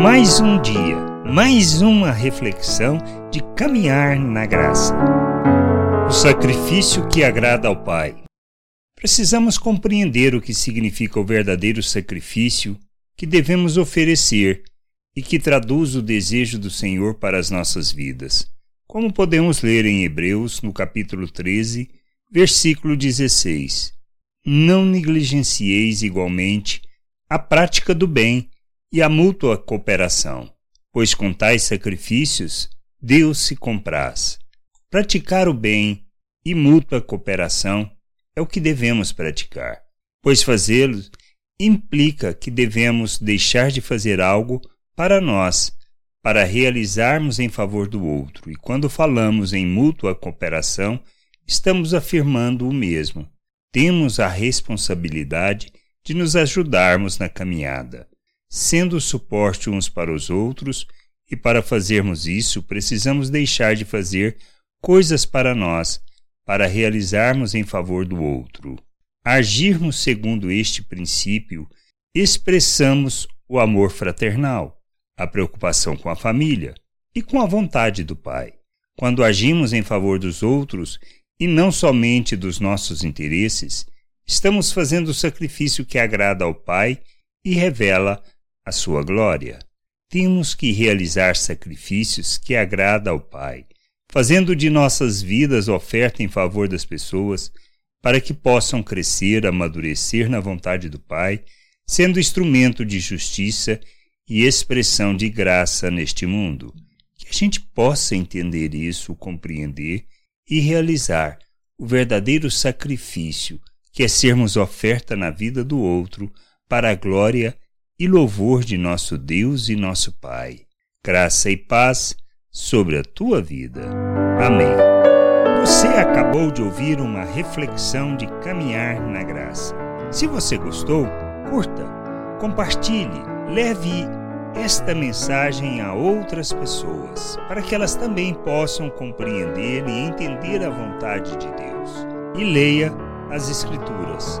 Mais um dia, mais uma reflexão de caminhar na graça. O sacrifício que agrada ao Pai. Precisamos compreender o que significa o verdadeiro sacrifício que devemos oferecer e que traduz o desejo do Senhor para as nossas vidas, como podemos ler em Hebreus, no capítulo 13, versículo 16. Não negligencieis igualmente a prática do bem e a mútua cooperação, pois com tais sacrifícios Deus se compraz. Praticar o bem e mútua cooperação é o que devemos praticar, pois fazê-lo implica que devemos deixar de fazer algo para nós, para realizarmos em favor do outro, e quando falamos em mútua cooperação, estamos afirmando o mesmo. Temos a responsabilidade de nos ajudarmos na caminhada, sendo suporte uns para os outros, e para fazermos isso precisamos deixar de fazer coisas para nós, para realizarmos em favor do outro. Agirmos segundo este princípio, expressamos o amor fraternal, a preocupação com a família e com a vontade do Pai. Quando agimos em favor dos outros e não somente dos nossos interesses, estamos fazendo o sacrifício que agrada ao Pai e revela a sua glória. Temos que realizar sacrifícios que agrada ao Pai, fazendo de nossas vidas oferta em favor das pessoas, para que possam crescer, amadurecer na vontade do Pai, sendo instrumento de justiça e expressão de graça neste mundo. Que a gente possa entender isso, compreender e realizar o verdadeiro sacrifício que é sermos oferta na vida do outro para a glória e louvor de nosso Deus e nosso Pai. Graça e paz sobre a tua vida. Amém. Você acabou de ouvir uma reflexão de caminhar na graça. Se você gostou, curta, compartilhe, leve esta mensagem a outras pessoas, para que elas também possam compreender e entender a vontade de Deus. E leia as Escrituras,